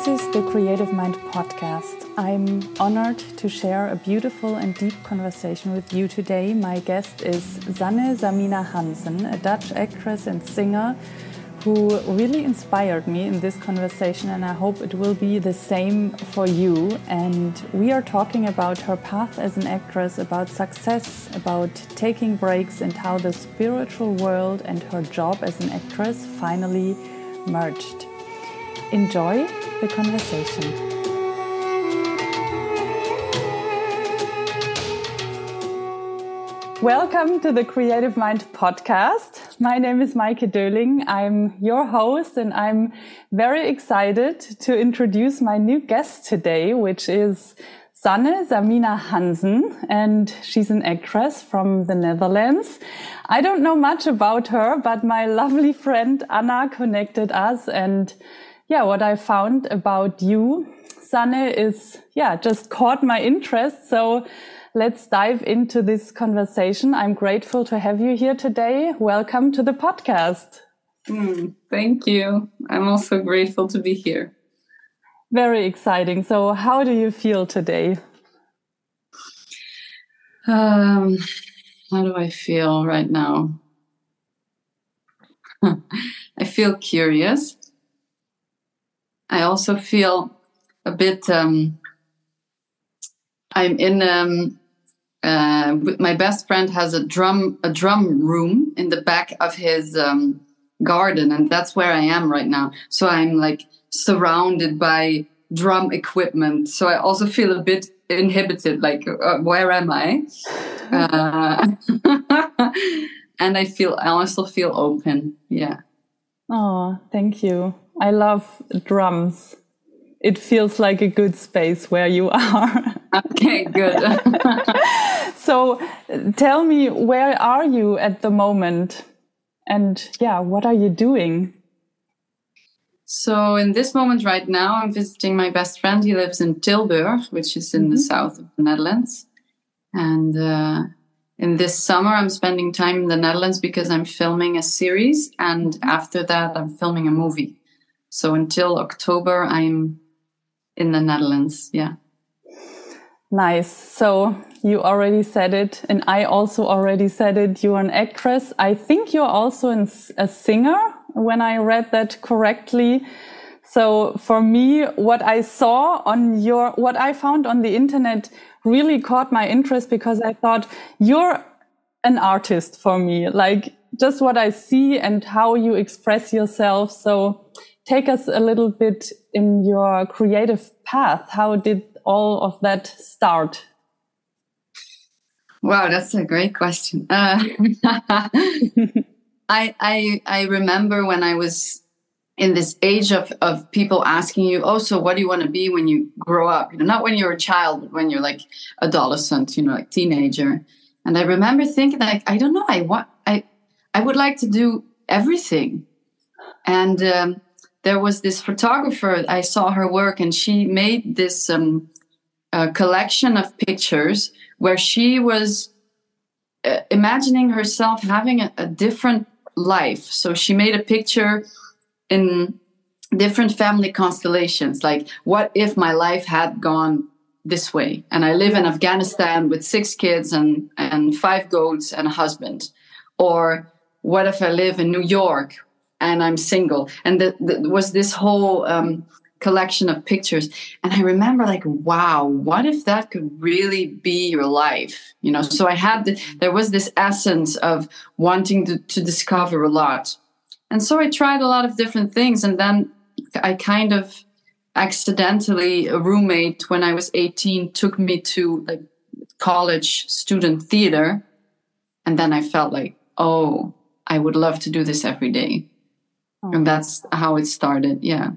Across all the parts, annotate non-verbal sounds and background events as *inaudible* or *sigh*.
This is the Creative Mind podcast. I'm honored to share a beautiful and deep conversation with you today. My guest is Sanne Samina Hanssen, a Dutch actress and singer who really inspired me in this conversation, and I hope it will be the same for you. And we are talking about her path as an actress, about success, about taking breaks, and how the spiritual world and her job as an actress finally merged. Enjoy the conversation. Welcome to the Creative Mind podcast. My name is Maike Döhling. I'm your host and I'm very excited to introduce my new guest today, which is Sanne Samina Hanssen, and she's an actress from the Netherlands. I don't know much about her, but my lovely friend Anna connected us and yeah, what I found about you, Sanne, is yeah, just caught my interest. So let's dive into this conversation. I'm grateful to have you here today. Welcome to the podcast. Mm, thank you. I'm also grateful to be here. Very exciting. So, how do you feel today? Um, how do I feel right now? *laughs* I feel curious. I also feel a bit. Um, I'm in. Um, uh, my best friend has a drum a drum room in the back of his um, garden, and that's where I am right now. So I'm like surrounded by drum equipment. So I also feel a bit inhibited. Like, uh, where am I? Uh, *laughs* and I feel I also feel open. Yeah. Oh, thank you. I love drums. It feels like a good space where you *laughs* are. okay, good. *laughs* so tell me, where are you at the moment? And yeah, what are you doing? So in this moment right now, I'm visiting my best friend. He lives in Tilburg, which is in mm -hmm. the south of the Netherlands. And uh, in this summer, I'm spending time in the Netherlands because I'm filming a series. And after that, I'm filming a movie. So until October, I'm in the Netherlands. Yeah. Nice. So you already said it, and I also already said it. You're an actress. I think you're also a singer when I read that correctly. So for me, what I saw on your, what I found on the internet really caught my interest because I thought you're an artist for me, like just what I see and how you express yourself. So take us a little bit in your creative path. How did all of that start? Wow, that's a great question. Uh, *laughs* I, I I remember when I was in this age of, of people asking you, oh, so what do you want to be when you grow up? You know, not when you're a child, but when you're like adolescent, you know, like teenager. And I remember thinking like, I don't know, I want I I would like to do everything. And um, there was this photographer i saw her work and she made this um, collection of pictures where she was uh, imagining herself having a, a, different life. So she made a picture in different family constellations like what if my life had gone this way? And i live in afghanistan with six kids and, and five goats and a husband. Or what if i live in new york and I'm single. And there was this whole um, collection of pictures. And I remember, like, wow, what if that could really be your life? You know, so I had, the, there was this essence of wanting to, to discover a lot. And so I tried a lot of different things. And then I kind of accidentally, a roommate when I was 18 took me to like college student theater. And then I felt like, oh, I would love to do this every day. Oh. And that's how it started. Yeah.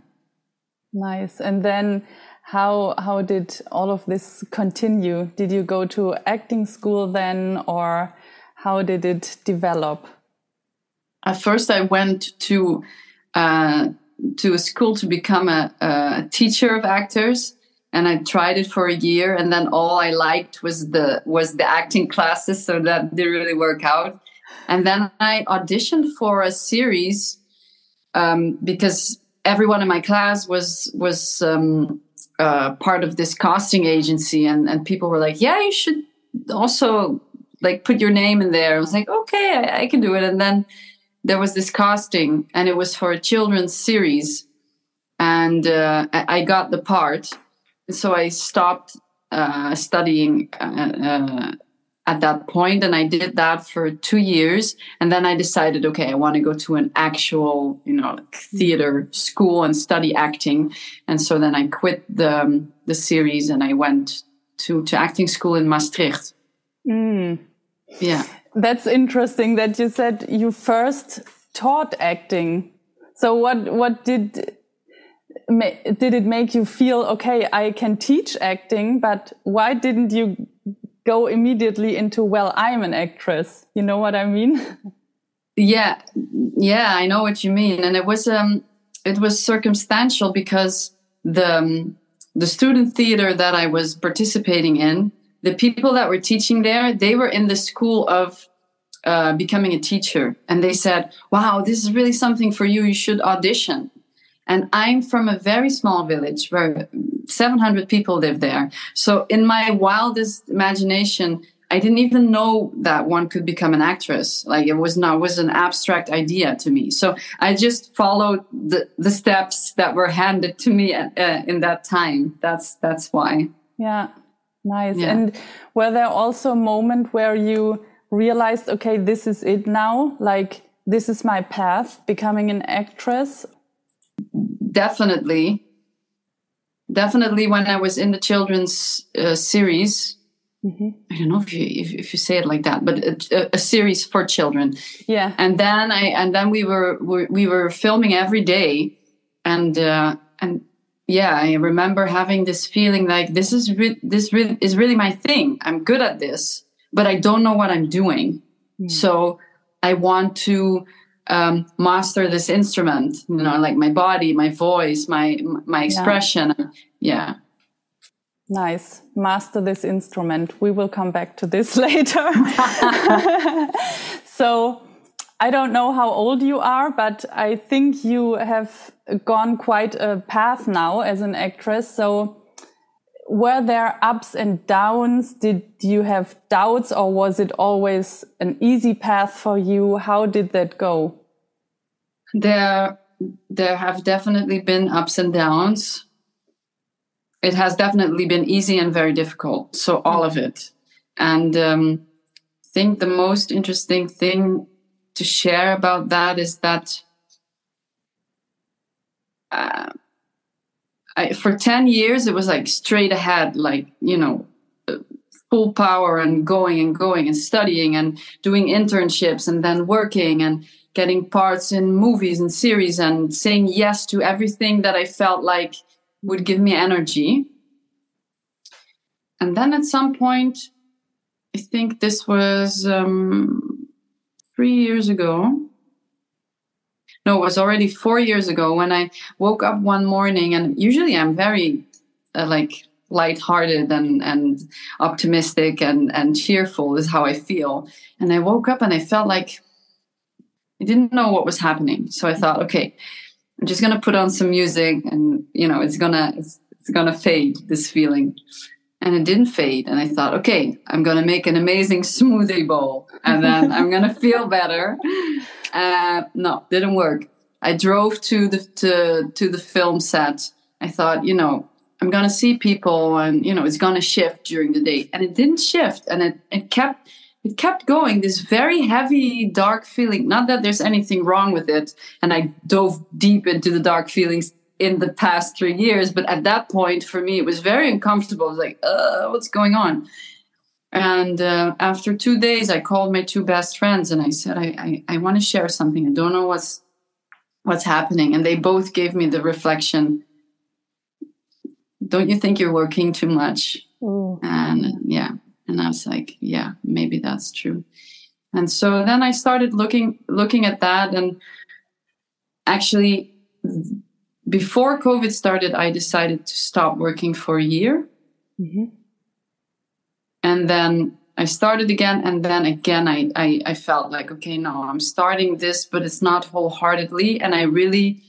Nice. And then how how did all of this continue? Did you go to acting school then or how did it develop? At first I went to uh, to a school to become a, a teacher of actors and I tried it for a year and then all I liked was the was the acting classes so that didn't really work out and then I auditioned for a series um, because everyone in my class was was um, uh, part of this casting agency, and and people were like, "Yeah, you should also like put your name in there." I was like, "Okay, I, I can do it." And then there was this casting, and it was for a children's series, and uh, I, got the part. So I stopped uh, studying uh, uh, at that point and i did that for two years and then i decided okay i want to go to an actual you know theater school and study acting. And so then i quit the um, the series and i went to to acting school in maastricht. Mm. yeah. That's interesting that you said you first taught acting. So what what did did it make you feel okay i can teach acting but why didn't you go immediately into well i'm an actress. You know what i mean? Yeah. Yeah i know what you mean. And it was um it was circumstantial because the um, the student theater that i was participating in the people that were teaching there they were in the school of uh, becoming a teacher. And they said wow this is really something for you. You should audition and I'm from a very small village where 700 people live there. So, in my wildest imagination, I didn't even know that one could become an actress. Like it was not was an abstract idea to me. So I just followed the, the steps that were handed to me uh, in that time. That's that's why. Yeah, nice. Yeah. And were there also a moment where you realized, okay, this is it now? Like this is my path, becoming an actress, definitely definitely when i was in the children's uh, series mm-hmm. i don't know if you if, if, you say it like that but a, a, series for children. Yeah. And then i and then we were we were filming every day. And uh and yeah i remember having this feeling like this is re- this re- is really my thing. I'm good at this but i don't know what i'm doing. Mm. so i want to um, master this instrument you know like my body my voice my my expression. Yeah. yeah. Nice. Master this instrument. We will come back to this *laughs* later. *laughs* So i don't know how old you are but i think you have gone quite a path now as an actress. So were there ups and downs? Did you have doubts or was it always an easy path for you? How did that go? There, there have definitely been ups and downs. It has definitely been easy and very difficult. So all of it. And um, I think the most interesting thing to share about that is that uh, I, for 10 years it was like straight ahead like you know full power and going and going and studying and doing internships and then working and getting parts in movies and series and saying yes to everything that i felt like would give me energy. And then at some point i think this was um, three years ago no, it was already four years ago when I woke up one morning, and usually I'm very uh, like lighthearted and and optimistic and and cheerful is how I feel. And I woke up and I felt like I didn't know what was happening. So I thought, okay, I'm just gonna put on some music, and you know, it's gonna it's, it's gonna fade this feeling. And it didn't fade. And I thought, okay, I'm gonna make an amazing smoothie bowl, and then I'm gonna *laughs* feel better. Uh, no, didn't work. I drove to the to to the film set. I thought, you know, I'm gonna see people, and you know, it's gonna shift during the day, and it didn't shift, and it it kept it kept going. This very heavy, dark feeling. Not that there's anything wrong with it, and I dove deep into the dark feelings in the past three years, but at that point, for me, it was very uncomfortable. I was like, uh, what's going on? And uh, after two days, I called my two best friends and I said, I, I, I want to share something. I don't know what's what's happening. And they both gave me the reflection, don't you think you're working too much? Ooh. And yeah. And I was like, yeah, maybe that's true. And so then I started looking looking at that and actually before COVID started, I decided to stop working for a year. Mm-hmm and then I started again, and then again, I, I, I felt like, okay, no, I'm starting this, but it's not wholeheartedly. And I really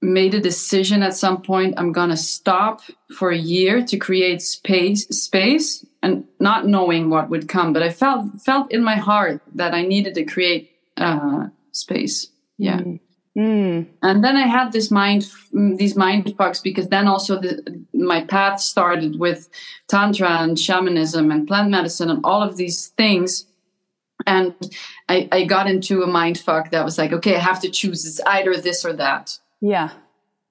made a decision at some point i'm going to stop for a year to create space space and not knowing what would come but i felt felt in my heart that i needed to create uh, space yeah mm. Mm. and then i had this mind these mind fucks because then also the, my path started with tantra and shamanism and plant medicine and all of these things and I, I got into a mind fuck that was like okay i have to choose it's either this or that yeah.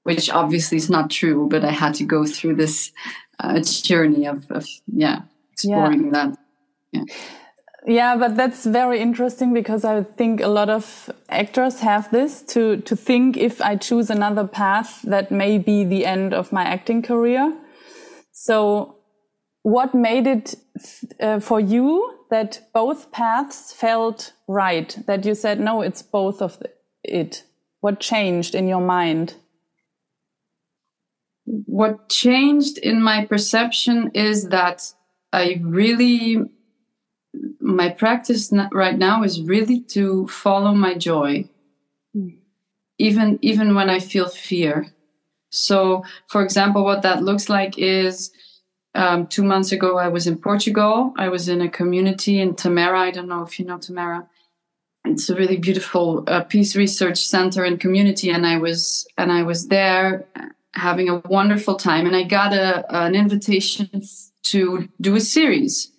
Which obviously is not true, but I had to go through this uh, journey of, of, yeah, exploring yeah. that. Yeah. Yeah, but that's very interesting because I think a lot of actors have this to, to think if I choose another path, that may be the end of my acting career. So what made it uh, for you that both paths felt right? That you said, no, it's both of it. What changed in your mind? What changed in my perception is that I really, my practice right now is really to follow my joy, mm. even even when I feel fear. So, for example, what that looks like is um, two months ago I was in Portugal. I was in a community in Tamera I don't know if you know Tamera it's a really beautiful uh, peace research center and community and i was and i was there having a wonderful time and i got a, an invitation to do a series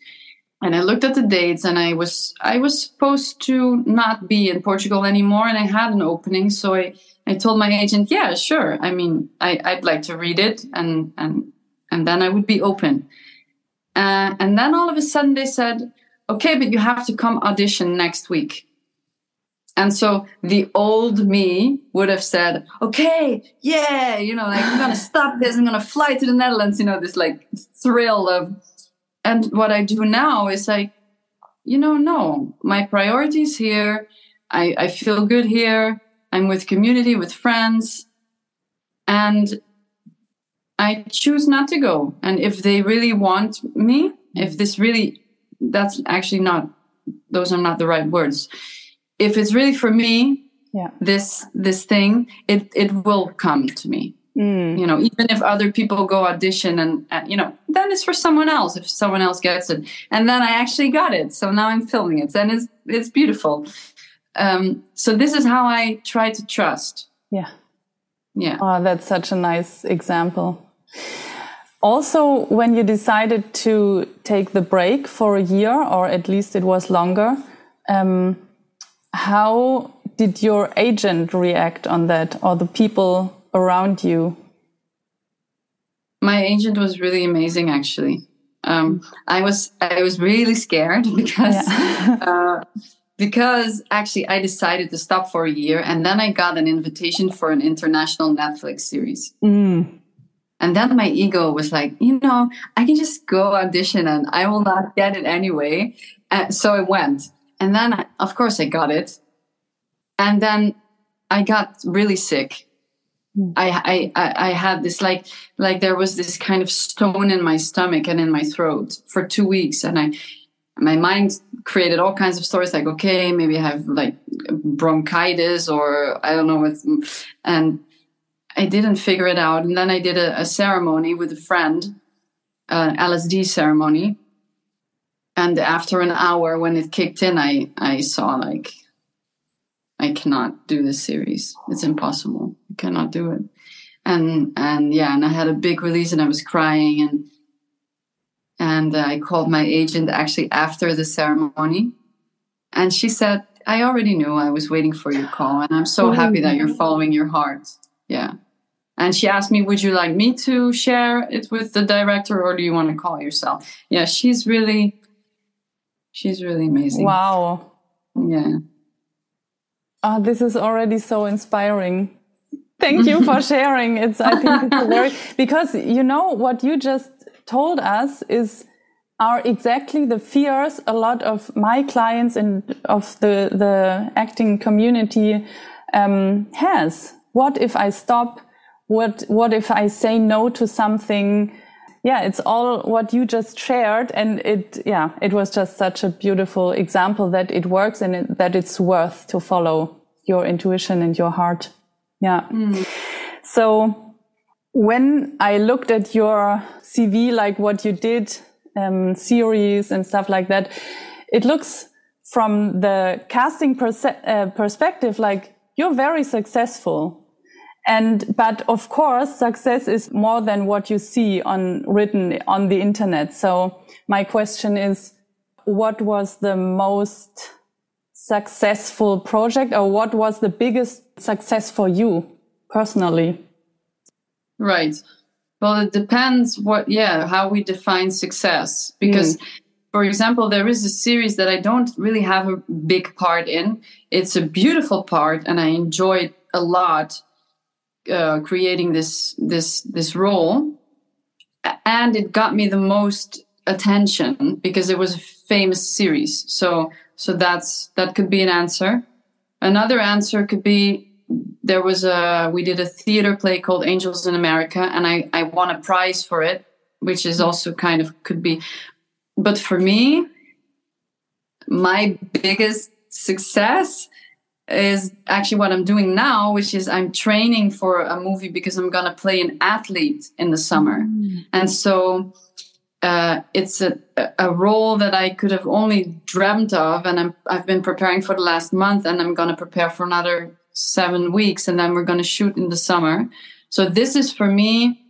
and i looked at the dates and i was i was supposed to not be in portugal anymore and i had an opening so i i told my agent yeah sure i mean I, i'd like to read it and and and then i would be open uh, and then all of a sudden they said okay but you have to come audition next week and so the old me would have said, okay, yeah, you know, like I'm to *laughs* stop this. I'm to fly to the Netherlands, you know, this like thrill of, and what I do now is like, you know, no, my priorities here. I, I feel good here. I'm with community, with friends. And I choose not to go. And if they really want me, if this really, that's actually not, those are not the right words if it's really for me yeah. this this thing it it will come to me mm. you know even if other people go audition and, and, you know then it's for someone else if someone else gets it. And then i actually got it so now i'm filming it and it's it's beautiful. Um, so this is how i try to trust. Yeah. Yeah. Oh that's such a nice example. Also when you decided to take the break for a year or at least it was longer um, how did your agent react on that or the people around you? My agent was really amazing, actually. Um, I was I was really scared *laughs* because yeah. *laughs* uh, because actually I decided to stop for a year, and then I got an invitation for an international Netflix series. Mm. And then my ego was like, you know, I can just go audition and I will not get it anyway. And so I went. And then, I, of course, I got it. And then I got really sick. Mm. I, I, I had this like, like there was this kind of stone in my stomach and in my throat for two weeks. And I, my mind created all kinds of stories like, okay, maybe I have like bronchitis or I don't know what. And I didn't figure it out. And then I did a, a ceremony with a friend, an LSD ceremony and after an hour when it kicked in i i saw like i cannot do this series. It's impossible. I cannot do it. And and yeah and i had a big release and i was crying and and uh, i called my agent actually after the ceremony. And she said i already knew i was waiting for your call and i'm so oh, happy that you're following your heart. Yeah. And she asked me would you like me to share it with the director or do you want to call yourself? Yeah she's really she's really amazing. Wow. Yeah. Oh, this is already so inspiring. Thank you for *laughs* sharing. It's, I think it's very, because you know, what you just told us is, are exactly the fears a lot of my clients and of the, the acting community, um, has. What if I stop? What, what if I say no to something? Yeah, it's all what you just shared. And it, yeah, it was just such a beautiful example that it works and it, that it's worth to follow your intuition and your heart. Yeah. Mm. So when I looked at your CV, like what you did, um, series and stuff like that, it looks from the casting perse- uh, perspective like you're very successful. And, but of course, success is more than what you see on written on the internet. So my question is, what was the most successful project or what was the biggest success for you personally? Right. Well, it depends what, yeah, how we define success. Because, mm. for example, there is a series that I don't really have a big part in. It's a beautiful part, and I enjoyed a lot uh, creating this this this role, and it got me the most attention because it was a famous series. So so that's that could be an answer. Another answer could be there was a we did a theater play called Angels in America, and I I won a prize for it, which is also kind of could be. But for me, my biggest success is actually what I'm doing now, which is I'm training for a movie because I'm gonna play an athlete in the summer, mm. and so uh, it's a, a role that I could have only dreamt of, and I'm, I've been preparing for the last month, and I'm gonna prepare for another seven weeks and then we're going to shoot in the summer. So this is for me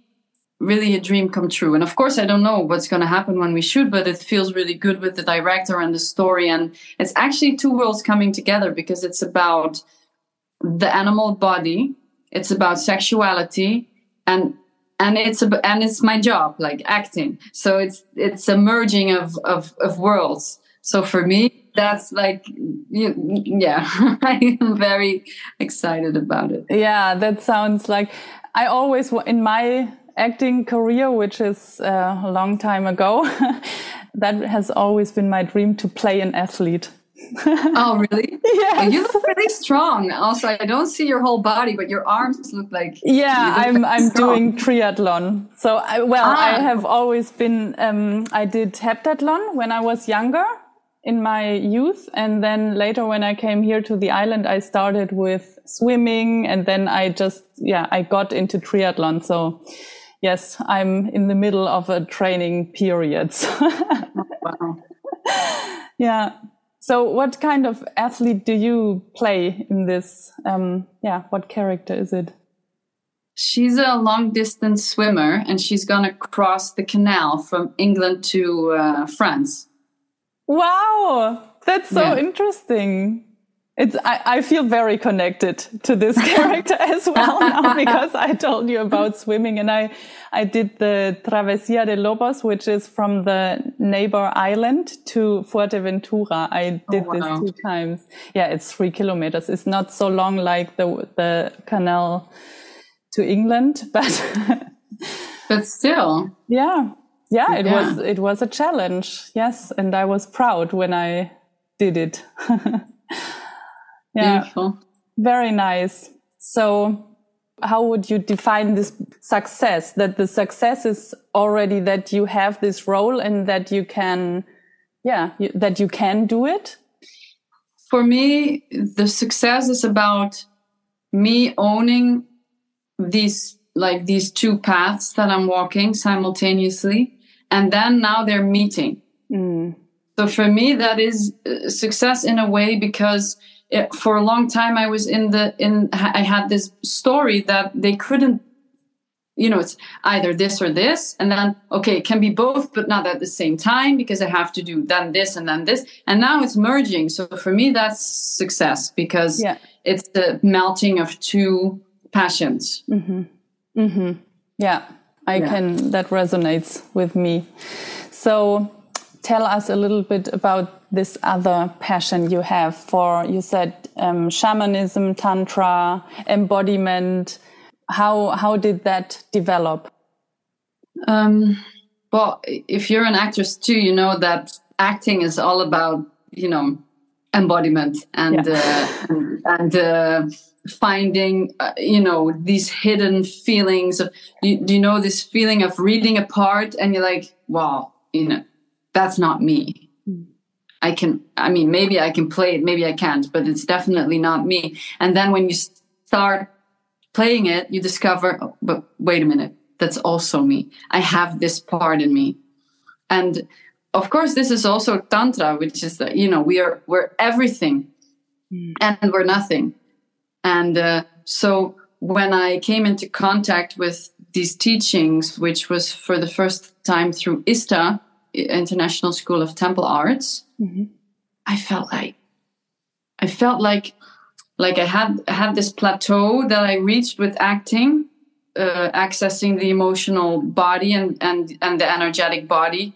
really a dream come true. And of course, I don't know what's going to happen when we shoot, but it feels really good with the director and the story. And it's actually two worlds coming together because it's about the animal body, it's about sexuality, and and it's a, and it's my job, like acting. So it's it's a merging of of, of worlds. So for me, that's like yeah *laughs* i am very excited about it yeah that sounds like i always in my acting career which is uh, a long time ago *laughs* that has always been my dream to play an athlete *laughs* oh really yeah you look really strong also i don't see your whole body but your arms look like *laughs* yeah i'm i'm strong. doing triathlon so I, well ah. i have always been um, i did heptathlon when i was younger in my youth. And then later when I came here to the island, I started with swimming and then I just, yeah, I got into triathlon. So yes, I'm in the middle of a training period. *laughs* wow. Yeah. So what kind of athlete do you play in this? Um, yeah. What character is it? She's a long distance swimmer and she's going to cross the canal from England to uh, France. Wow, that's so yeah. interesting. It's I, I feel very connected to this *laughs* character as well now *laughs* because I told you about swimming and I I did the Travesía de Lobos, which is from the neighbor island to Fuerteventura. I oh, did oh, wow. this two times. Yeah, it's three kilometers. It's not so long like the the canal to England, *laughs* but but still, yeah yeah, it yeah. was it was a challenge. Yes, and I was proud when I did it. Yeah, Beautiful. very nice. So, how would you define this success? That the success is already that you have this role and that you can, yeah, that you can do it. For me, the success is about me owning these like these two paths that I'm walking simultaneously and then now they're meeting. Mm. So for me, that is uh, success in a way because it, for a long time I was in the in I had this story that they couldn't you know it's either this or this and then okay it can be both but not at the same time because i have to do then this and then this and now it's merging so for me that's success because yeah. it's the melting of two passions mm-hmm. Mm-hmm. yeah I yeah. can, that resonates with me. So tell us a little bit about this other passion you have for, you said um, shamanism, tantra, embodiment. How, how did that develop? Um, well, if you're an actress too, you know that acting is all about, you know, embodiment and, yeah. uh, and, and uh, finding uh, you know these hidden feelings of you, you know this feeling of reading a part and you're like wow you know that's not me mm. i can i mean maybe i can play it maybe i can't but it's definitely not me and then when you start playing it, you discover, oh, but wait a minute, that's also me. I have this part in me. And of course, this is also Tantra, which is that, you know, we are, we're everything mm. and we're nothing. And uh, so when I came into contact with these teachings, which was for the first time through ISTA, International School of Temple Arts, mm-hmm. I felt like I felt like like I had had this plateau that I reached with acting, uh, accessing the emotional body and and and the energetic body,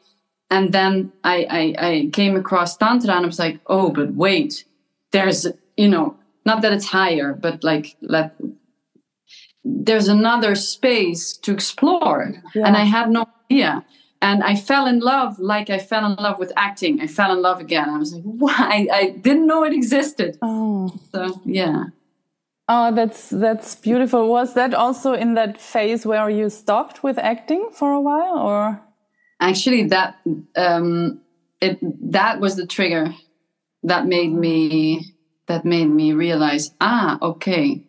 and then I, I I came across tantra and I was like, oh, but wait, there's you know not that it's higher, but like let there's another space to explore, yeah. and I had no idea and I fell in love like I fell in love with acting. I fell in love again. I was like, *laughs* why? I didn't know it existed. Oh, so yeah. Oh, that's that's beautiful. Was that also in that phase where you stopped with acting for a while, or? Actually, that um, it that was the trigger that made me that made me realize, ah, okay,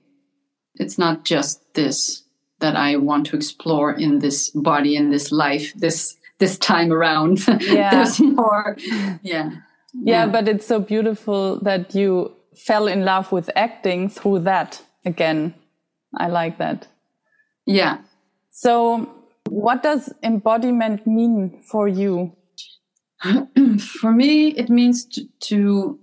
it's not just this that I want to explore in this body, in this life, this this time around. *laughs* Yeah. There's more. *laughs* Yeah. yeah. Yeah, but it's so beautiful that you fell in love with acting through that again. I like that. Yeah. So, what does embodiment mean for you? *clears throat* for me, it means to, to,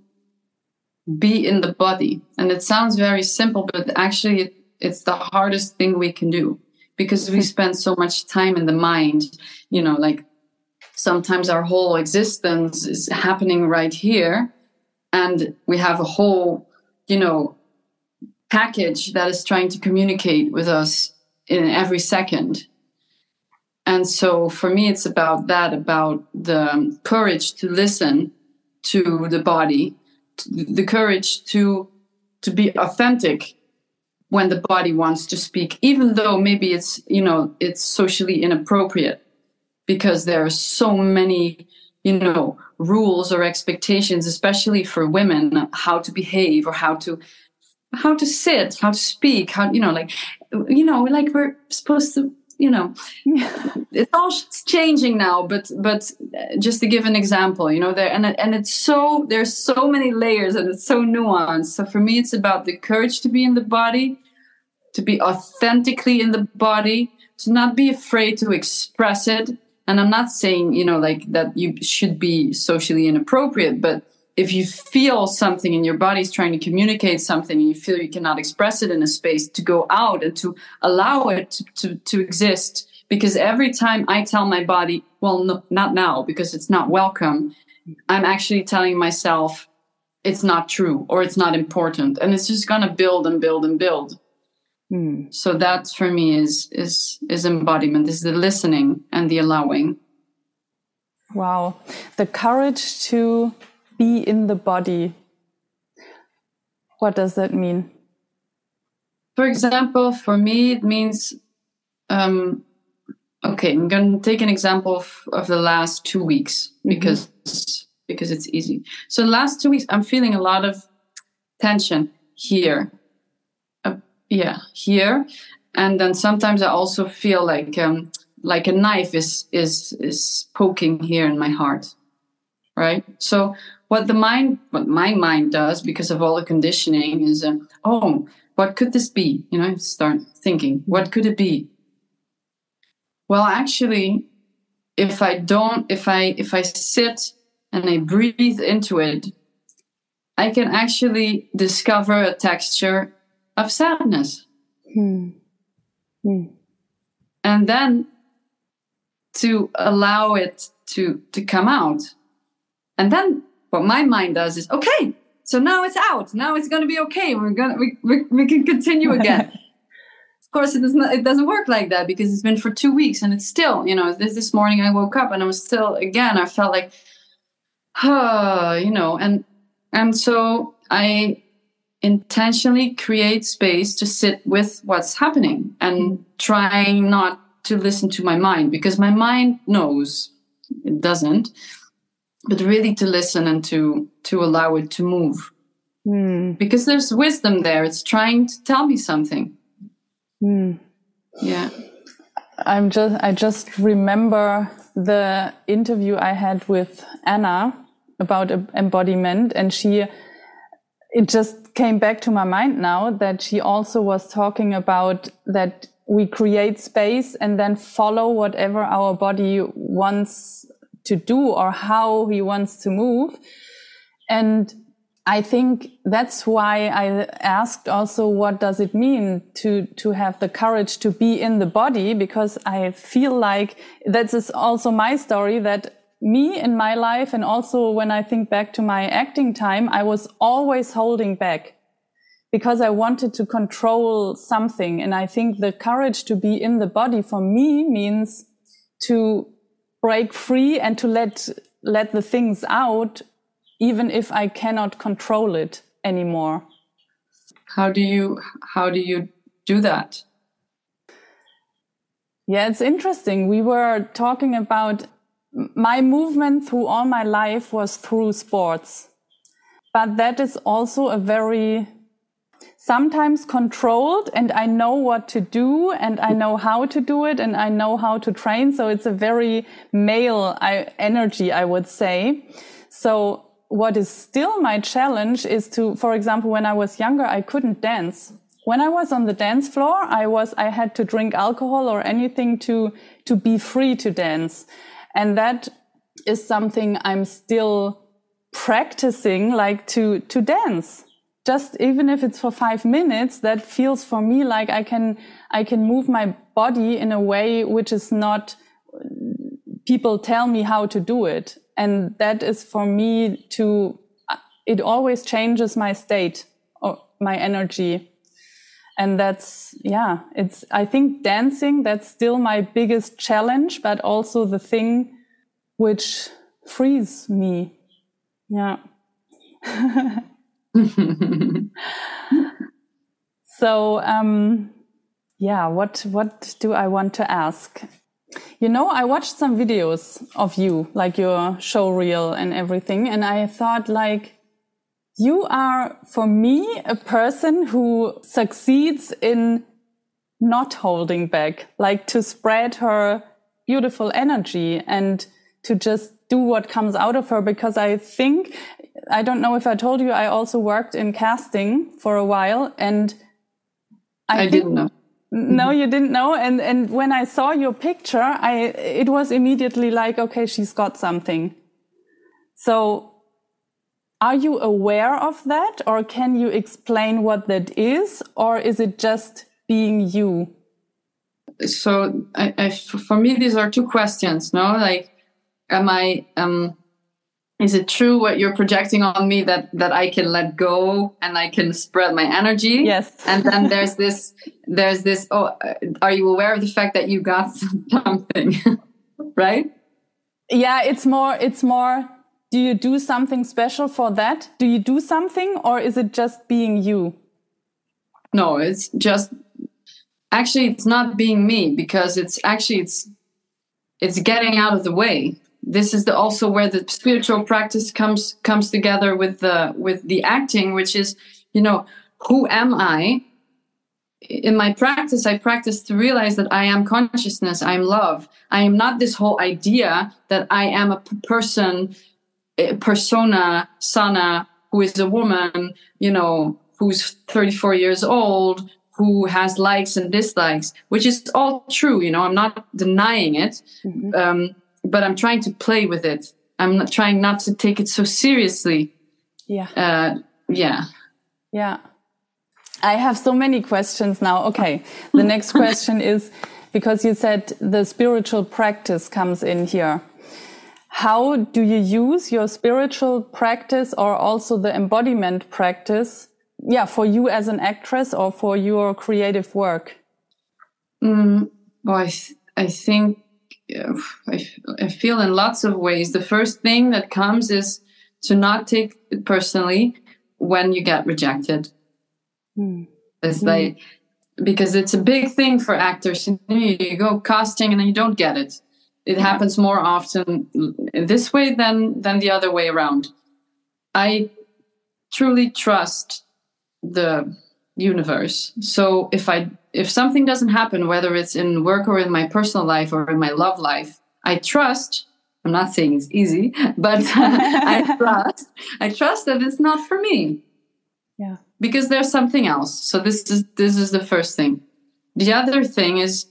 be in the body. And it sounds very simple, but actually, it, it's the hardest thing we can do because we *laughs* spend so much time in the mind you know like sometimes our whole existence is happening right here. And we have a whole you know package that is trying to communicate with us in every second. And so for me it's about that about the courage to listen to the body the courage to to be authentic when the body wants to speak even though maybe it's you know it's socially inappropriate because there are so many you know rules or expectations especially for women how to behave or how to how to sit how to speak how you know like you know like we're supposed to you know it's all changing now but but uh, just to give an example you know there and and it's so there's so many layers and it's so nuanced. So for me it's about the courage to be in the body to be authentically in the body to not be afraid to express it and i'm not saying you know like that you should be socially inappropriate but if you feel something in your body is trying to communicate something and you feel you cannot express it in a space to go out and to allow it to, to, to exist because every time i tell my body well no, not now because it's not welcome i'm actually telling myself it's not true or it's not important. And it's just going to build and build and build mm. so that for me is is is embodiment is the listening and the allowing wow the courage to be in the body. What does that mean? For example, for me, it means um, okay. I'm going to take an example of, of the last two weeks mm-hmm. because mm-hmm. because it's easy. So the last two weeks, I'm feeling a lot of tension here. Yeah, here, and then sometimes I also feel like um, like a knife is is is poking here in my heart right? So what the mind what my mind does because of all the conditioning is uh, oh what could this be? You know start thinking what could it be? Well actually if i don't if i if i sit and i breathe into it i can actually discover a texture of sadness hmm. Hmm. and then to allow it to to come out and then what my mind does is, okay, so now it's out. Now it's going to be okay. We're going to, we, we, we can continue again. *laughs* of course, it doesn't, it doesn't work like that because it's been for two weeks and it's still, you know, this, this morning I woke up and I was still, again, I felt like, huh, *sighs* you know, and, and so I intentionally create space to sit with what's happening and trying not to listen to my mind because my mind knows it doesn't but really to listen and to to allow it to move mm. because there's wisdom there it's trying to tell me something Mm. Yeah. I'm just I just remember the interview I had with Anna about embodiment and she it just came back to my mind now that she also was talking about that we create space and then follow whatever our body wants to do or how he wants to move. And I think that's why I asked also what does it mean to to have the courage to be in the body? Because I feel like that is also my story that me in my life and also when I think back to my acting time I was always holding back because I wanted to control something and I think the courage to be in the body for me means to break free and to let let the things out even if I cannot control it anymore. How do you how do you do that? Yeah, it's interesting. We were talking about my movement through all my life was through sports. But that is also a very sometimes controlled and I know what to do and I know how to do it and I know how to train. So it's a very male energy, I would say. So what is still my challenge is to, for example, when I was younger, I couldn't dance. When I was on the dance floor, I was, I had to drink alcohol or anything to, to be free to dance. And that is something I'm still practicing, like to, to dance. Just even if it's for five minutes, that feels for me like I can, I can move my body in a way which is not, people tell me how to do it and that is for me to it always changes my state or my energy and that's yeah it's i think dancing that's still my biggest challenge but also the thing which frees me. Yeah. *laughs* So um yeah what what do i want to ask? You know, I watched some videos of you, like your show reel and everything, and I thought like, you are for me a person who succeeds in not holding back, like to spread her beautiful energy and to just do what comes out of her. Because I think, I don't know if I told you, I also worked in casting for a while and I, I didn't know no mm-hmm. you didn't know and and when i saw your picture i it was immediately like okay she's got something so are you aware of that or can you explain what that is or is it just being you? So I, I, for me these are two questions no? Like am i um is it true what you're projecting on me that that i can let go and i can spread my energy? Yes. And then there's this there's this oh are you aware of the fact that you got *laughs* something *laughs* right? Yeah it's more it's more do you do something special for that? Do you do something or is it just being you? No it's just actually it's not being me because it's actually it's it's getting out of the way. This is the, also where the spiritual practice comes comes together with the with the acting which is you know who am i? In my practice i practice to realize that i am consciousness i am love. I am not this whole idea that i am a person persona sana who is a woman you know who's 34 years old who has likes and dislikes which is all true you know i'm not denying it mm-hmm. um, but I'm trying to play with it. I'm not trying not to take it so seriously. Yeah. Uh, yeah. Yeah. I have so many questions now. Okay. The next *laughs* question is because you said the spiritual practice comes in here. How do you use your spiritual practice or also the embodiment practice? Yeah, for you as an actress or for your creative work? Mm, well, I, th I think I, I feel in lots of ways. The first thing that comes is to not take it personally when you get rejected. Mm. It's mm. like because it's a big thing for actors. You go casting and then you don't get it. It mm-hmm. happens more often this way than than the other way around. I truly trust the universe. So if I if something doesn't happen, whether it's in work or in my personal life or in my love life, I trust. I'm not saying it's easy, *laughs* but *laughs* I *laughs* trust. I trust that it's not for me. Yeah. Because there's something else. So this is this is the first thing. The other thing is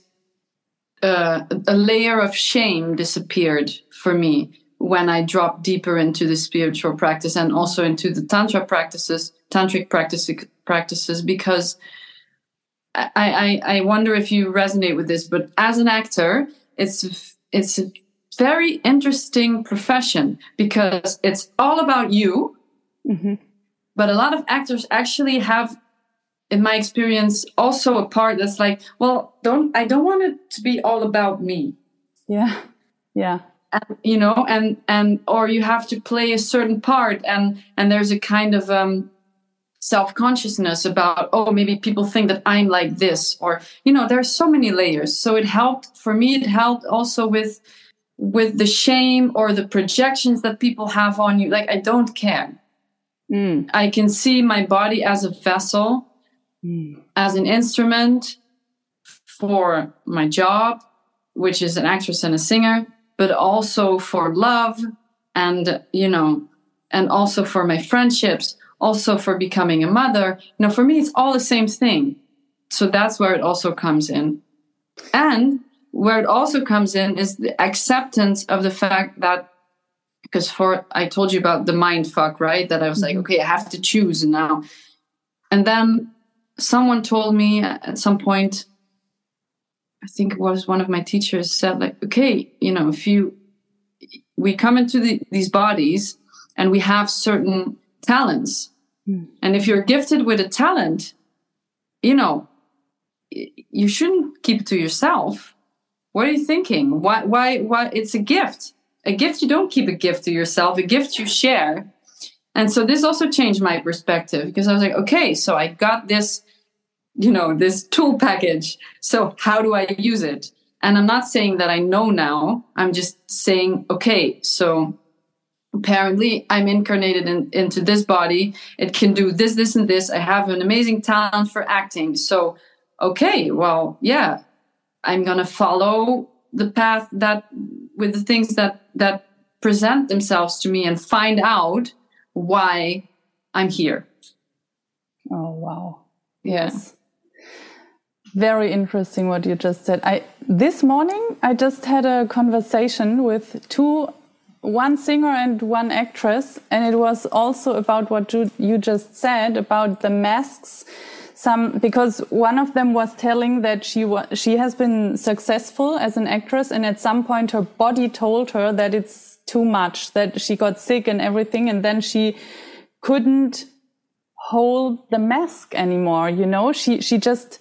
uh, a layer of shame disappeared for me when I dropped deeper into the spiritual practice and also into the tantra practices, tantric practices, practices because I, I, I wonder if you resonate with this, but as an actor, it's it's a very interesting profession because it's all about you. Mm-hmm. But a lot of actors actually have in my experience also a part that's like well don't i don't want it to be all about me. Yeah. Yeah. And, you know and and or you have to play a certain part and and there's a kind of um self-consciousness about oh maybe people think that i'm like this or you know there's so many layers. So it helped for me it helped also with with the shame or the projections that people have on you. Like i don't care. Mm. i can see my body as a vessel mm. as an instrument for my job, which is an actress and a singer, but also for love and, you know, and also for my friendships, also for becoming a mother. You know, for me, it's all the same thing. So that's where it also comes in. And where it also comes in is the acceptance of the fact that because for I told you about the mind fuck, right? That I was like, mm-hmm. okay, I have to choose now. And then someone told me at some point i think it was one of my teachers said like okay you know if you we come into the, these bodies and we have certain talents. Mm. and if you're gifted with a talent you know you shouldn't keep it to yourself. What are you thinking? Why why why it's a gift. A gift you don't keep a gift to yourself. A gift you share. And so this also changed my perspective because I was like, okay, so I got this, you know, this tool package. So how do I use it? And I'm not saying that I know now. I'm just saying, okay, so apparently I'm incarnated in, into this body. It can do this, this, and this. I have an amazing talent for acting. So, okay, well, yeah, I'm going to follow the path that with the things that, that present themselves to me and find out why I'm here. Oh, wow. Yes. Very interesting what you just said. I this morning I just had a conversation with two one singer and one actress and it was also about what you, you just said about the masks some because one of them was telling that she was she has been successful as an actress and at some point her body told her that it's too much that she got sick and everything and then she couldn't hold the mask anymore you know she she just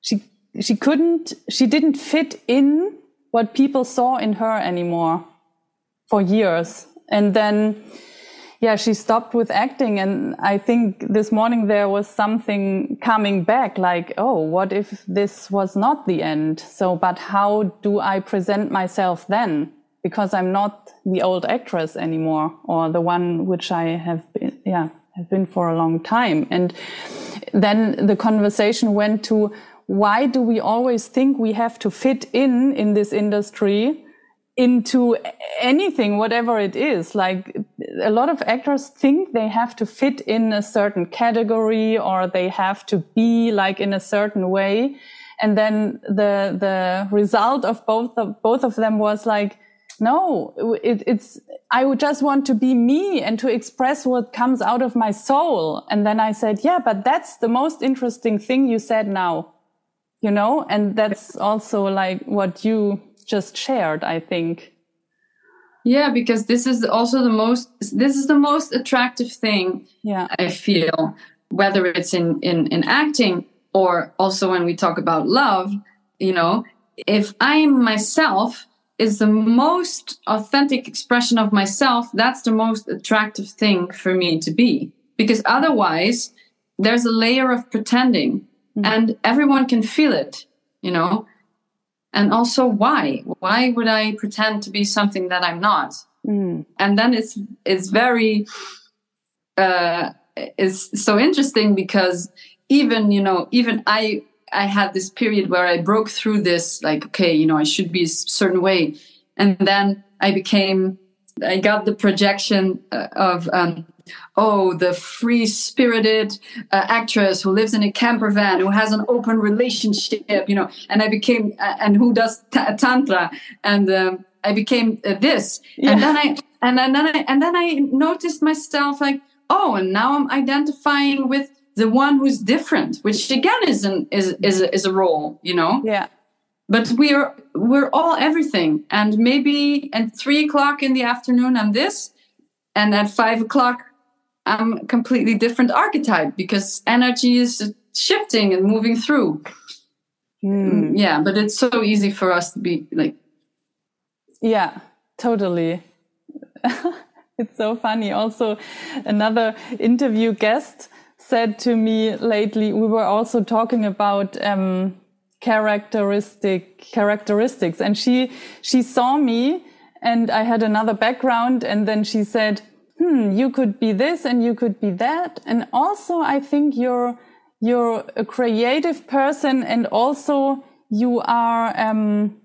she she couldn't she didn't fit in what people saw in her anymore for years. And then yeah she stopped with acting. And i think this morning there was something coming back like oh what if this was not the end? So but how do i present myself then? Because I'm not the old actress anymore or the one which I have been, yeah, have been for a long time. And then the conversation went to why do we always think we have to fit in in this industry into anything, whatever it is? Like a lot of actors think they have to fit in a certain category or they have to be like in a certain way. And then the, the result of both of, both of them was like, no, it, it's, I would just want to be me and to express what comes out of my soul. And then I said, yeah, but that's the most interesting thing you said now, you know, and that's also like what you just shared, I think. Yeah, because this is also the most, this is the most attractive thing. Yeah. I feel whether it's in, in, in acting or also when we talk about love, you know, if I'm myself, is the most authentic expression of myself, that's the most attractive thing for me to be. Because otherwise, there's a layer of pretending mm. and everyone can feel it, you know? And also, why? Why would I pretend to be something that I'm not? Mm. And then it's it's very uh, it's so interesting because even you know even I I had this period where I broke through this, like, okay, you know, I should be a certain way. And then I became, I got the projection uh, of, um, oh, the free spirited uh, actress who lives in a camper van, who has an open relationship, you know, and I became, uh, and who does t- Tantra. And um, I became uh, this. Yeah. And then I, and then I, and then I noticed myself like, oh, and now I'm identifying with the one who's different, which again is an, is, is, a, is a role, you know? Yeah but we're we're all everything and maybe at three o'clock in the afternoon i'm this and at five o'clock I'm a completely different archetype because energy is shifting and moving through. Mm. Yeah, but it's so easy for us to be like. Yeah, totally. *laughs* it's so funny. Also, another interview guest said to me lately, we were also talking about um, characteristic characteristics, and she she saw me, and I had another background, and then she said, hmm, you could be this and you could be that. And also, I think you're, you're a creative person and also you are, um,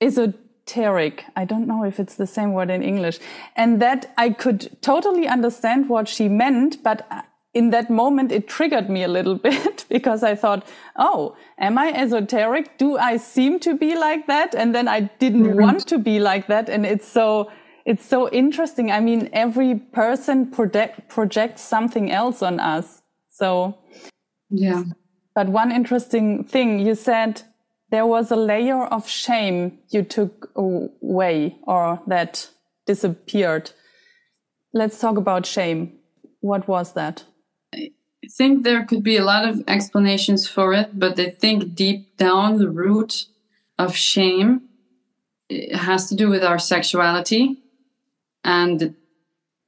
esoteric. I don't know if it's the same word in English. And that I could totally understand what she meant, but in that moment, it triggered me a little *laughs* bit because I thought, oh, am I esoteric? Do I seem to be like that? And then I didn't mm -hmm. want to be like that. And it's so, it's so interesting. I mean, every person project, projects something else on us. So, yeah. But one interesting thing you said there was a layer of shame you took away or that disappeared. Let's talk about shame. What was that? I think there could be a lot of explanations for it, but I think deep down the root of shame it has to do with our sexuality and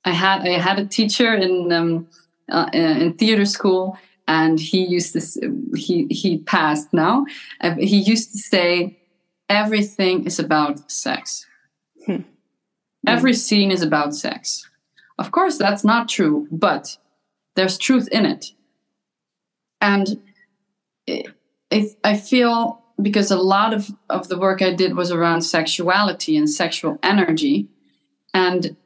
I had I had a teacher in um, uh, in theater school, and he used to he he passed now. Uh, he used to say, "Everything is about sex. Hmm. Every scene is about sex." Of course, that's not true, but there's truth in it, and it, it, I feel because a lot of, of the work I did was around sexuality and sexual energy and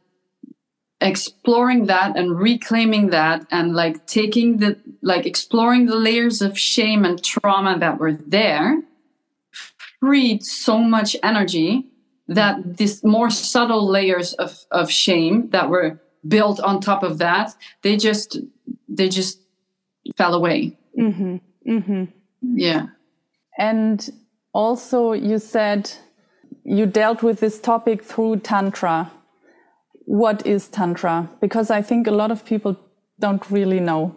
exploring that and reclaiming that and like taking the like exploring the layers of shame and trauma that were there freed so much energy that these more subtle layers of of shame that were built on top of that they just they just fell away mm-hmm. Mm-hmm. yeah and also you said you dealt with this topic through tantra what is Tantra? Because I think a lot of people don't really know.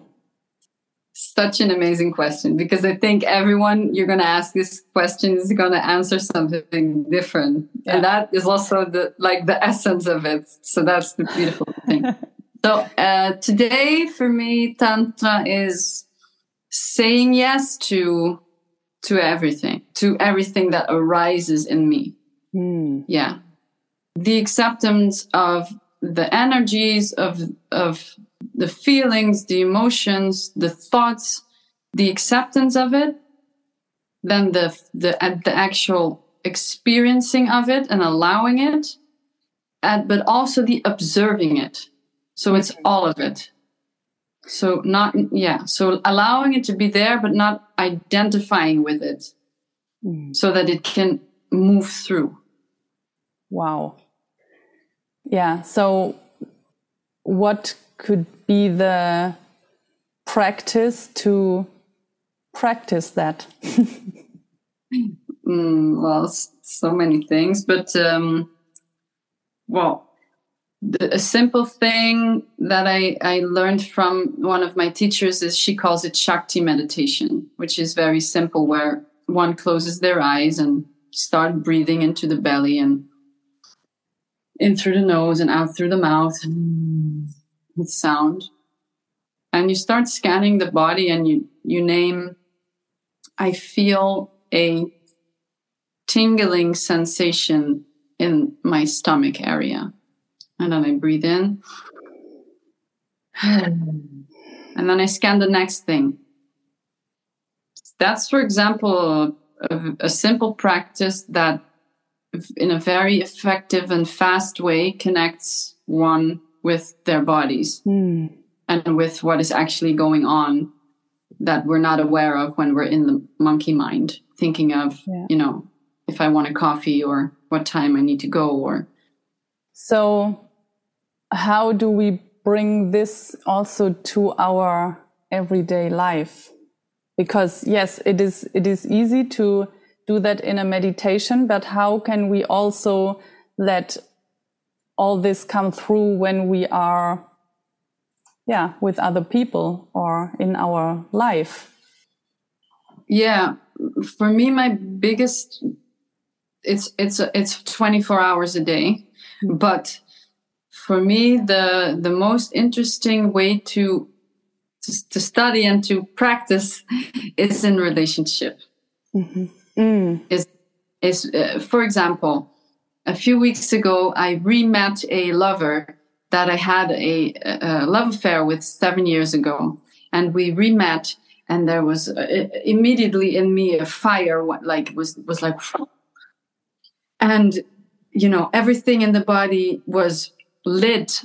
Such an amazing question because I think everyone you're going to ask this question is going to answer something different, yeah. and that is also the like the essence of it. So that's the beautiful thing. *laughs* So uh, today, for me, Tantra is saying yes to to everything, to everything that arises in me. Mm. Yeah, the acceptance of the energies of of the feelings the emotions the thoughts the acceptance of it then the the the actual experiencing of it and allowing it and, but also the observing it. So it's all of it. So not yeah so allowing it to be there but not identifying with it mm. so that it can move through. Wow yeah. So, what could be the practice to practice that? *laughs* mm, well, so many things, but um, well, the, a simple thing that I, I learned from one of my teachers is she calls it Shakti meditation, which is very simple, where one closes their eyes and start breathing into the belly and in through the nose and out through the mouth with sound. And you start scanning the body and you, you name, I feel a tingling sensation in my stomach area. And then I breathe in. *sighs* And then I scan the next thing. that's, for example, a, a simple practice that in a very effective and fast way connects one with their bodies mm. and with what is actually going on that we're not aware of when we're in the monkey mind thinking of yeah. you know if i want a coffee or what time i need to go or so how do we bring this also to our everyday life because yes it is it is easy to do that in a meditation but how can we also let all this come through when we are yeah with other people or in our life yeah for me my biggest it's it's it's 24 hours a day mm-hmm. but for me the the most interesting way to to, to study and to practice *laughs* is in relationship mm-hmm. Mm. is is uh, for example a few weeks ago i re-met a lover that I had a, a love affair with seven years ago, and we re-met, and there was uh, immediately in me a fire, like was was like, *sighs* and you know everything in the body was lit,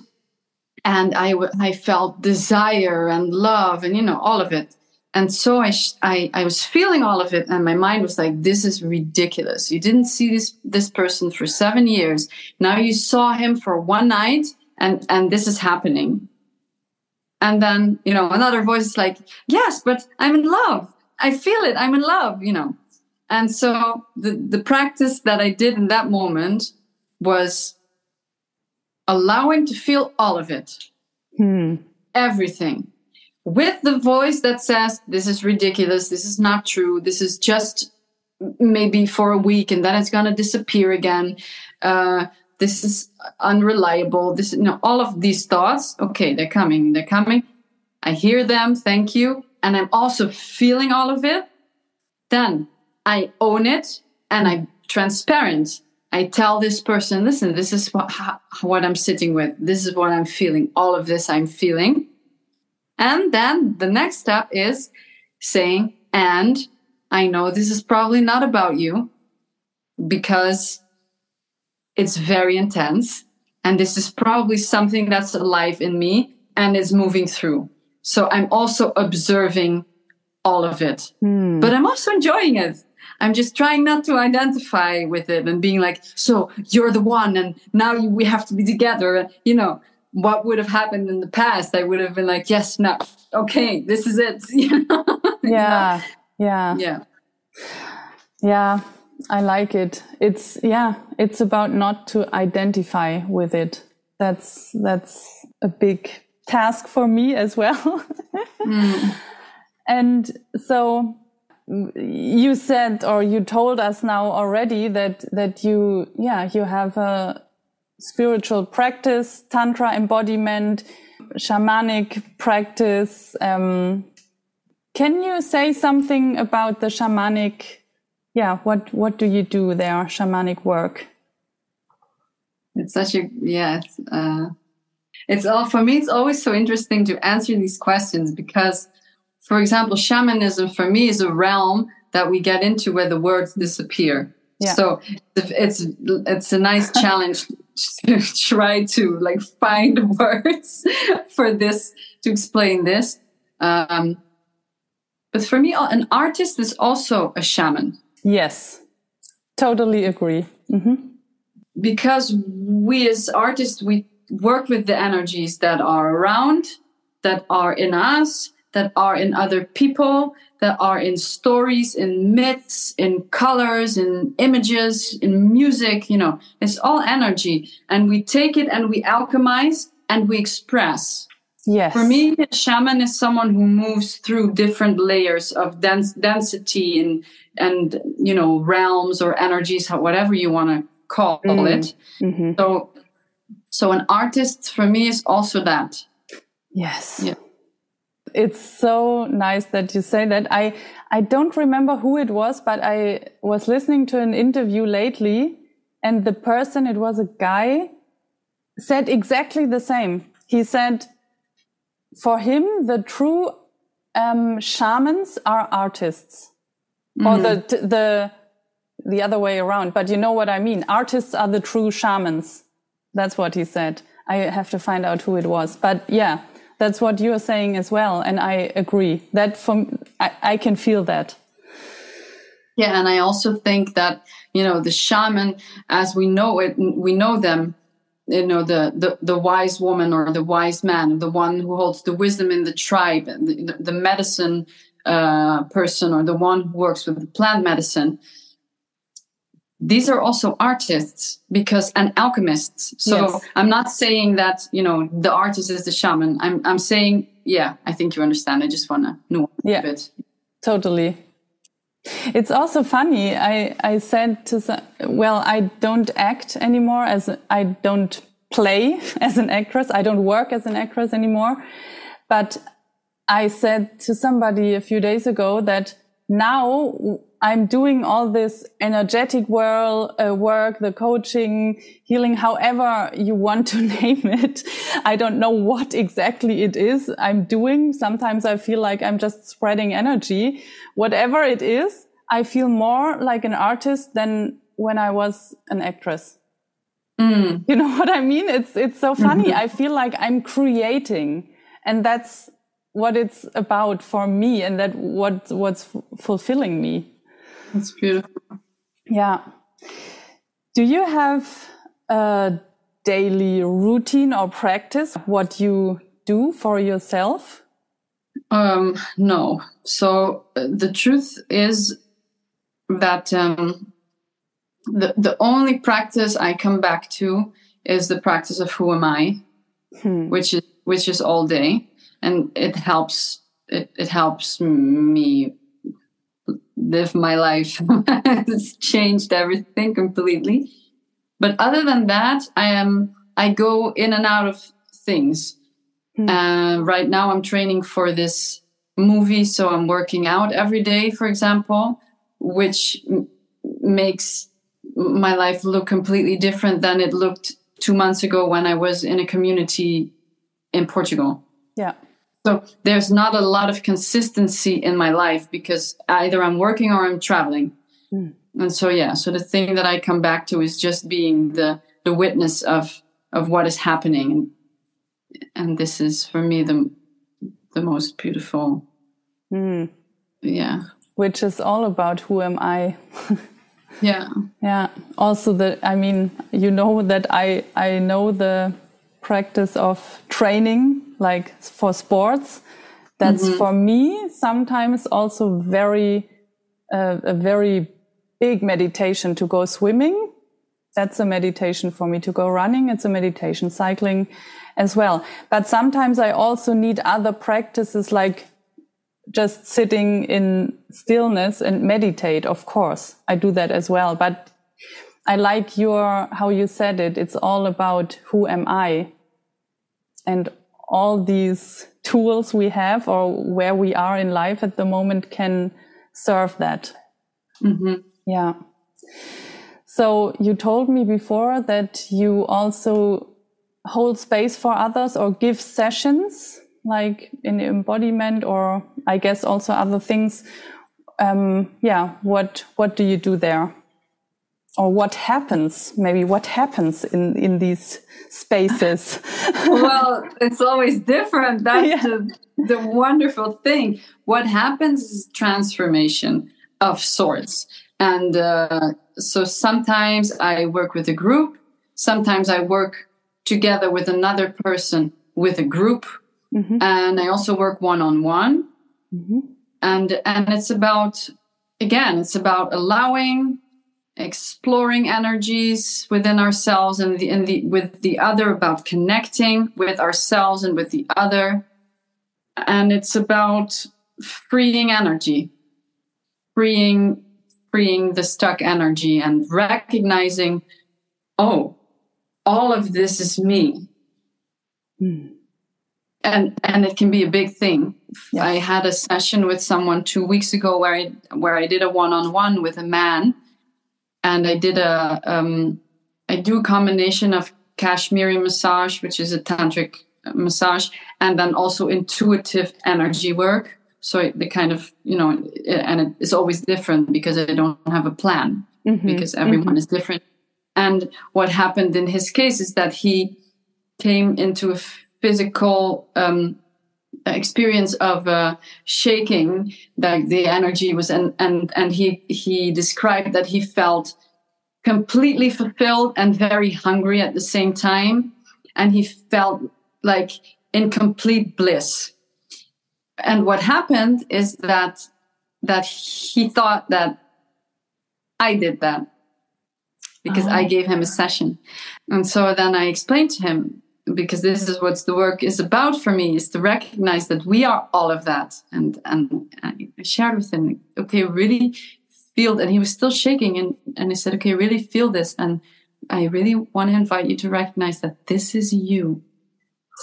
and I I felt desire and love, and you know all of it. And so I, I, I was feeling all of it, and my mind was like, "This is ridiculous. You didn't see this this person for seven years. Now you saw him for one night, and and this is happening and then you know another voice is like yes but i'm in love i feel it i'm in love you know and so the the practice that i did in that moment was allowing to feel all of it hmm. everything with the voice that says this is ridiculous. This is not true. This is just maybe for a week and then it's going to disappear again. Uh, this is unreliable. This you know all of these thoughts. Okay they're coming. They're coming. I hear them. Thank you. And i'm also feeling all of it. Then i own it and i'm transparent. I tell this person listen this is what, what i'm sitting with. This is what i'm feeling. All of this i'm feeling and then the next step is saying and i know this is probably not about you because it's very intense. And this is probably something that's alive in me and is moving through. So I'm also observing all of it, mm. but I'm also enjoying it. I'm just trying not to identify with it and being like, so you're the one, and now we have to be together. You know, what would have happened in the past? I would have been like, yes, no, okay, this is it. *laughs* *laughs* yeah, yeah, yeah, yeah. I like it. It's yeah, it's about not to identify with it. That's that's a big task for me as well. *laughs* mm. And so you said or you told us now already that that you yeah, you have a spiritual practice, tantra embodiment, shamanic practice. Um, can you say something about the shamanic yeah, what what do you do there? Shamanic work. It's such a yes. Uh, it's all for me. It's always so interesting to answer these questions because, for example, shamanism for me is a realm that we get into where the words disappear. Yeah. So it's it's a nice *laughs* challenge *laughs* try to like find *laughs* words for this to explain this. Um, but for me, an artist is also a shaman. Yes, totally agree. Mm-hmm. Because we as artists, we work with the energies that are around, that are in us, that are in other people, that are in stories, in myths, in colors, in images, in music. You know, it's all energy. And we take it and we alchemize and we express. Yes. For me, a shaman is someone who moves through different layers of dens- density and and you know realms or energies, whatever you want to call mm. it. Mm-hmm. So, so an artist for me is also that. Yes. Yeah. It's so nice that you say that. I I don't remember who it was, but I was listening to an interview lately, and the person, it was a guy, said exactly the same. He said for him, the true um, shamans are artists mm-hmm. or the the the other way around. But you know what I mean. Artists are the true shamans. That's what he said. I have to find out who it was. But yeah, that's what you're saying as well. And I agree that from, I, I can feel that. Yeah. And I also think that, you know, the shaman, as we know it, we know them, you know, the, the, the wise woman or the wise man, the one who holds the wisdom in the tribe, the, the medicine uh, person or the one who works with the plant medicine these are also artists because and alchemists. So yes. i'm not saying that you know the artist is the shaman. I'm i'm saying yeah i think you understand. I just want to know yeah, a bit. Totally. It's also funny. I i said to some, well i don't act anymore as i don't play *laughs* as an actress. I don't work as an actress anymore. But i said to somebody a few days ago that now I'm doing all this energetic world, uh, work, the coaching, healing, however you want to *laughs* name it. I don't know what exactly it is I'm doing. Sometimes I feel like I'm just spreading energy. Whatever it is, I feel more like an artist than when I was an actress. Mm. You know what I mean? It's, it's so funny. Mm-hmm. I feel like I'm creating and that's what it's about for me and that what, what's fulfilling me. That's beautiful. Yeah. Do you have a daily routine or practice what you do for yourself? Um, no. So uh, the truth is that um, the the only practice I come back to is the practice of who am I, hmm. which is which is all day, and it helps. It, it helps me live my life. *laughs* it's changed everything completely. But other than that, I am I go in and out of things. Mm. Uh, right now, I'm training for this movie, so I'm working out every day, for example, which m- makes my life look completely different than it looked two months ago when I was in a community in Portugal. Yeah. So there's not a lot of consistency in my life because either I'm working or I'm traveling. Mm. And so yeah, so the thing that I come back to is just being the the witness of of what is happening. And this is for me the the most beautiful. Mm. Yeah. Which is all about who am I? *laughs* yeah. Yeah. Also the I mean, you know that I I know the practice of training like for sports. That's mm-hmm. for me sometimes also very uh, a very big meditation to go swimming. That's a meditation for me to go running. It's a meditation cycling as well. But sometimes i also need other practices like just sitting in stillness and meditate of course. I do that as well. But i like your how you said it. It's all about who am i? And all these tools we have or where we are in life at the moment can serve that. Mm-hmm. Yeah. So you told me before that you also hold space for others or give sessions like in embodiment or I guess also other things. Um, yeah. What, what do you do there? Or what happens maybe what happens in in these spaces *laughs* well it's always different *laughs* that's yeah. the the wonderful thing what happens is transformation of sorts and uh, so sometimes i work with a group sometimes i work together with another person with a group mm-hmm. and i also work one-on-one mm-hmm. and and it's about again it's about allowing exploring energies within ourselves and the, and the with the other about connecting with ourselves and with the other and it's about freeing energy freeing freeing the stuck energy and recognizing oh all of this is me mm. and and it can be a big thing yeah. i had a session with someone two weeks ago where i where i did a one-on-one with a man and I did a um, I do a combination of Kashmiri massage, which is a tantric massage, and then also intuitive energy work. so the kind of you know and it's always different because i don't have a plan mm-hmm. because everyone mm-hmm. is different and what happened in his case is that he came into a physical um, experience of uh, shaking that the energy was and and and he he described that he felt completely fulfilled and very hungry at the same time and he felt like in complete bliss and what happened is that that he thought that I did that because oh. I gave him a session. And so then I explained to him because this is what the work is about for me is to recognize that we are all of that and and I shared with him okay really feel and he was still shaking and and I said okay really feel this and I really want to invite you to recognize that this is you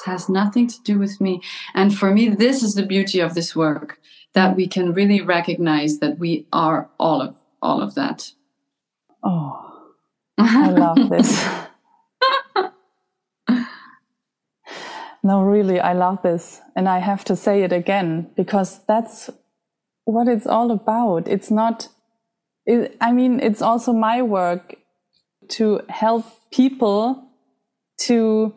has nothing to do with me. And for me, this is the beauty of this work that we can really recognize that we are all of all of that. Oh, *laughs* I love this. No, really, I love this. And I have to say it again because that's what it's all about. It's not, it, I mean, it's also my work to help people to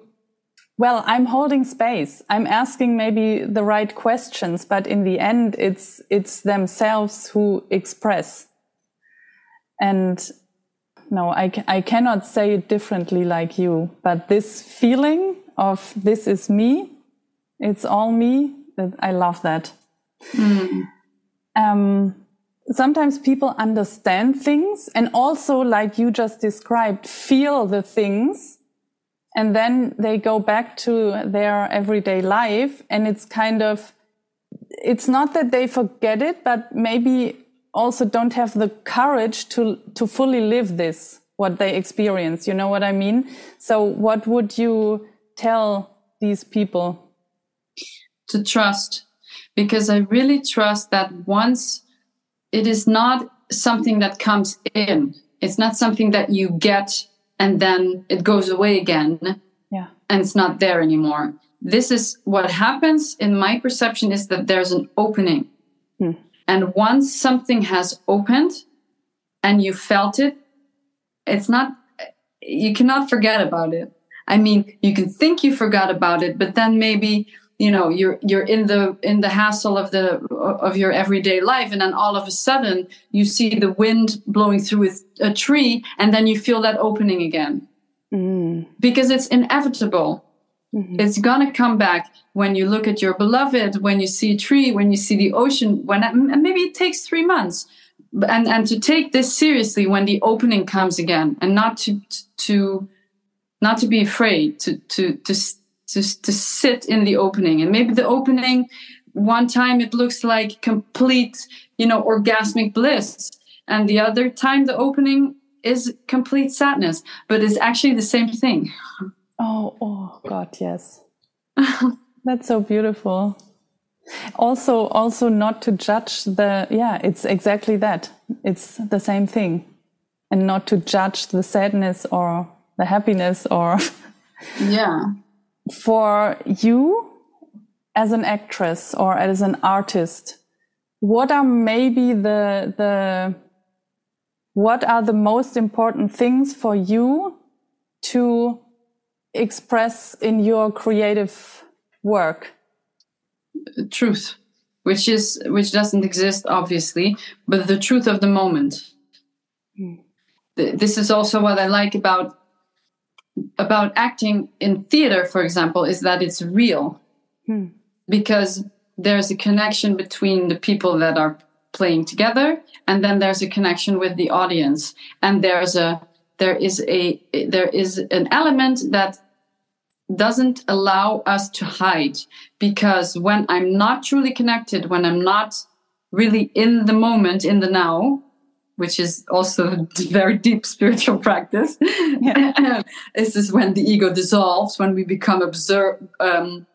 well, I'm holding space. I'm asking maybe the right questions, but in the end, it's, it's themselves who express. And no, I, I cannot say it differently like you, but this feeling of this is me, it's all me. I love that. Mm. Um, sometimes people understand things and also, like you just described, feel the things and then they go back to their everyday life and it's kind of it's not that they forget it but maybe also don't have the courage to to fully live this what they experience you know what i mean so what would you tell these people? To trust. Because i really trust that once it is not something that comes in it's not something that you get and then it goes away again yeah. and it's not there anymore. This is what happens in my perception is that there's an opening. Hmm. and once something has opened and you felt it it's not you cannot forget about it i mean you can think you forgot about it but then maybe you know you're you're in the in the hassle of the of your everyday life and then all of a sudden you see the wind blowing through a tree and then you feel that opening again mm. because it's inevitable mm-hmm. it's gonna come back when you look at your beloved when you see a tree when you see the ocean when and maybe it takes three months and and to take this seriously when the opening comes again and not to to not to be afraid to to to to, to sit in the opening. And maybe the opening one time it looks like complete you know orgasmic bliss. And the other time the opening is complete sadness but it's actually the same thing. Oh oh god yes. *laughs* That's so beautiful. Also also not to judge the yeah it's exactly that. It's the same thing. And not to judge the sadness or the happiness or *laughs* yeah for you as an actress or as an artist, what are maybe the, the, what are the most important things for you to express in your creative work? Truth, which is, which doesn't exist obviously, but the truth of the moment. Mm. This is also what I like about about acting in theater, for example, is that it's real. Hmm. because there's a connection between the people that are playing together, and then there's a connection with the audience, and there's a there is a there is an element that doesn't allow us to hide. Because when I'm not truly connected, when I'm not really in the moment, in the now, which is also a very deep spiritual *laughs* practice. Yeah. this is when the ego dissolves, when we become absor- um,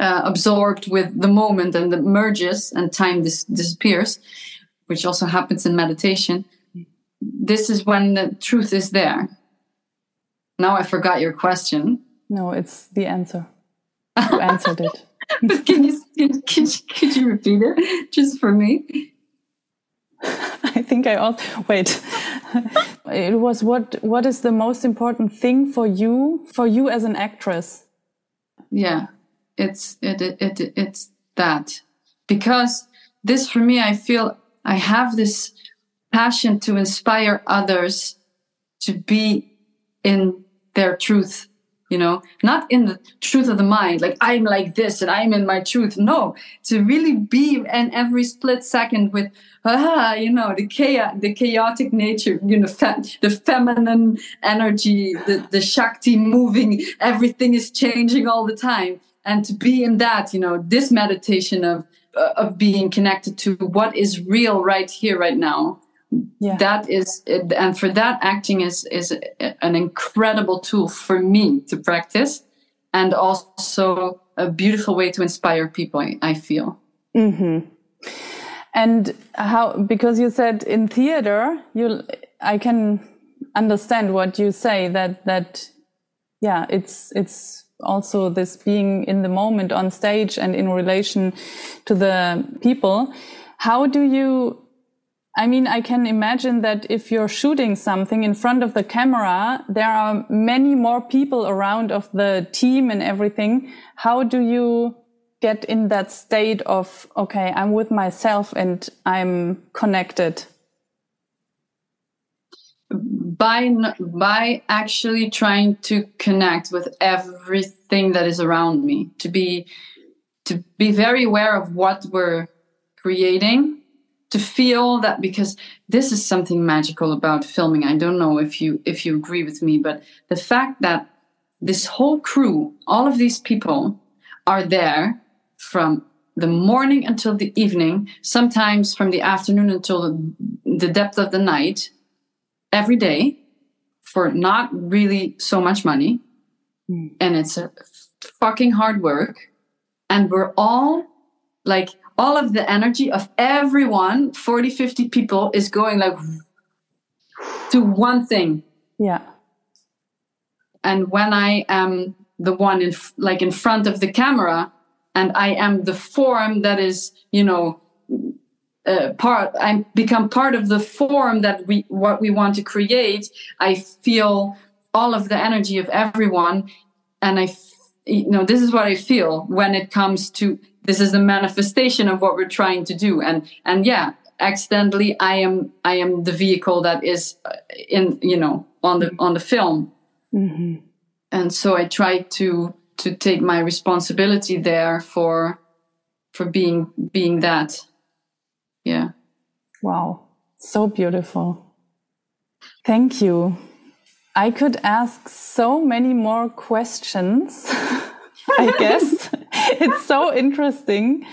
uh, absorbed with the moment and the merges and time dis- disappears, which also happens in meditation. This is when the truth is there. Now I forgot your question. No, it's the answer. *laughs* You answered it. but can you can, can, could you repeat it just for me? *laughs* I think I also wait. *laughs* it was what what is the most important thing for you for you as an actress? Yeah, it's it it, it it's that because this for me I feel I have this passion to inspire others to be in their truth you know? Not in the truth of the mind like i'm like this and i'm in my truth. No to really be in every split second with ah you know the chaos the chaotic nature you know fe- the feminine energy the, the shakti moving everything is changing all the time. And to be in that you know this meditation of uh, of being connected to what is real right here right now yeah. that is and for that acting is is an incredible tool for me to practice and also a beautiful way to inspire people i feel mm-hmm. and how because you said in theater you i can understand what you say that that yeah it's it's also this being in the moment on stage and in relation to the people how do you I mean, I can imagine that if you're shooting something in front of the camera, there are many more people around of the team and everything. How do you get in that state of, okay, I'm with myself and I'm connected? By, by actually trying to connect with everything that is around me, to be, to be very aware of what we're creating to feel that because this is something magical about filming. I don't know if you if you agree with me but the fact that this whole crew all of these people are there from the morning until the evening sometimes from the afternoon until the, the depth of the night every day for not really so much money. Mm. and it's a fucking hard work. And we're all like all of the energy of everyone 40 50 people is going like to one thing. Yeah. And when i am the one in like in front of the camera and i am the form that is you know uh, part i become part of the form that we what we want to create i feel all of the energy of everyone. And i you know this is what i feel when it comes to this is the manifestation of what we're trying to do. And and yeah accidentally i am i am the vehicle that is uh, in you know on the on the film. Mm-hmm. and so i try to to take my responsibility there for for being being that. Yeah. Wow. So beautiful. Thank you. I could ask so many more questions *laughs* *laughs* I guess. *laughs* it's so interesting.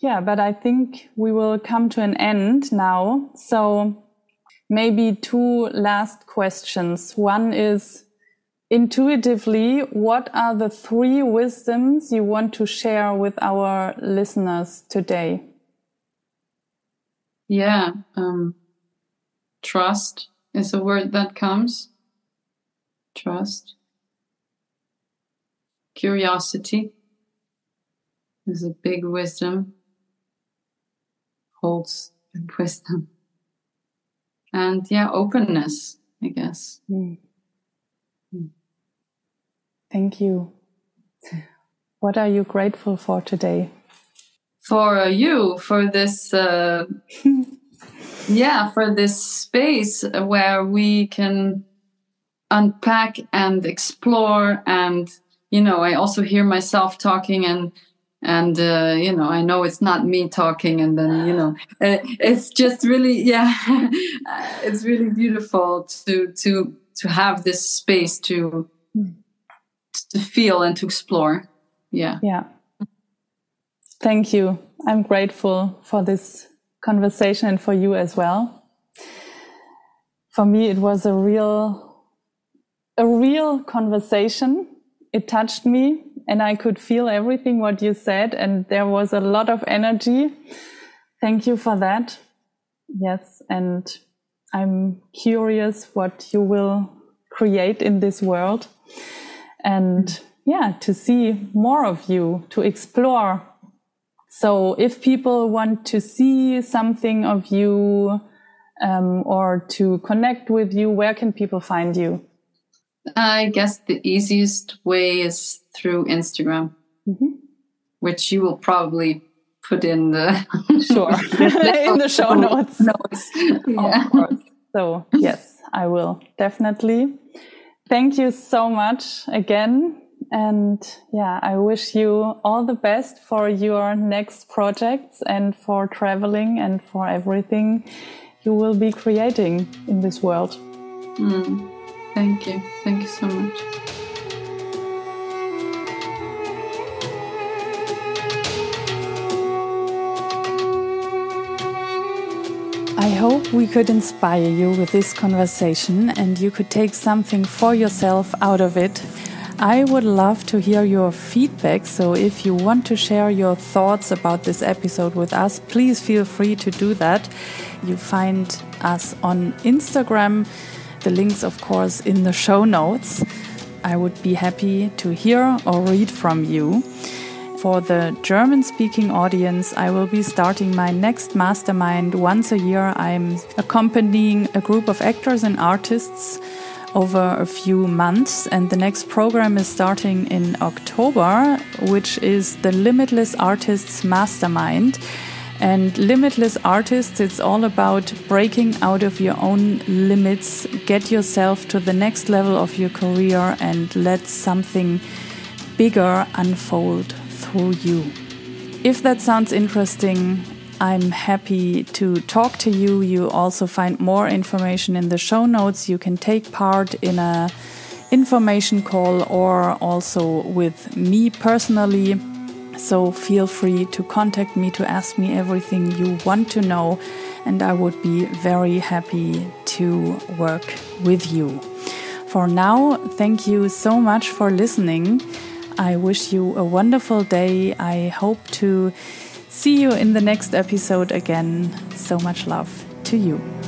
Yeah, but I think we will come to an end now. So maybe two last questions. One is intuitively, what are the three wisdoms you want to share with our listeners today? Yeah, um, trust is a word that comes. Trust Curiosity is a big wisdom, holds *laughs* wisdom. And yeah, openness, I guess. Mm. Thank you. *laughs* What are you grateful for today? For you, for this, uh, *laughs* yeah, for this space where we can unpack and explore and you know, I also hear myself talking and and uh, you know i know it's not me talking and then you know *laughs* it's just really yeah *laughs* it's really beautiful to to to have this space to to feel and to explore. Yeah. Yeah. Thank you. I'm grateful for this conversation and for you as well. For me it was a real a real conversation it touched me and I could feel everything what you said. And there was a lot of energy. Thank you for that. Yes. And I'm curious what you will create in this world. And yeah, to see more of you, to explore. So if people want to see something of you um, or to connect with you, where can people find you? I guess the easiest way is through Instagram, mm-hmm. which you will probably put in the *laughs* sure *laughs* *laughs* in the show notes. notes. Yeah. So yes, I will definitely. Thank you so much again. And yeah, I wish you all the best for your next projects and for traveling and for everything you will be creating in this world. Mm. Thank you. Thank you so much. I hope we could inspire you with this conversation and you could take something for yourself out of it. I would love to hear your feedback, so if you want to share your thoughts about this episode with us, please feel free to do that. You find us on Instagram the links, of course, in the show notes. I would be happy to hear or read from you. For the German speaking audience, I will be starting my next mastermind once a year. I'm accompanying a group of actors and artists over a few months, and the next program is starting in October, which is the Limitless Artists Mastermind. And Limitless Artists, it's all about breaking out of your own limits, get yourself to the next level of your career, and let something bigger unfold through you. If that sounds interesting, I'm happy to talk to you. You also find more information in the show notes. You can take part in a information call or also with me personally. So feel free to contact me to ask me everything you want to know, and I would be very happy to work with you. For now, thank you so much for listening. I wish you a wonderful day. I hope to see you in the next episode again. So much love to you.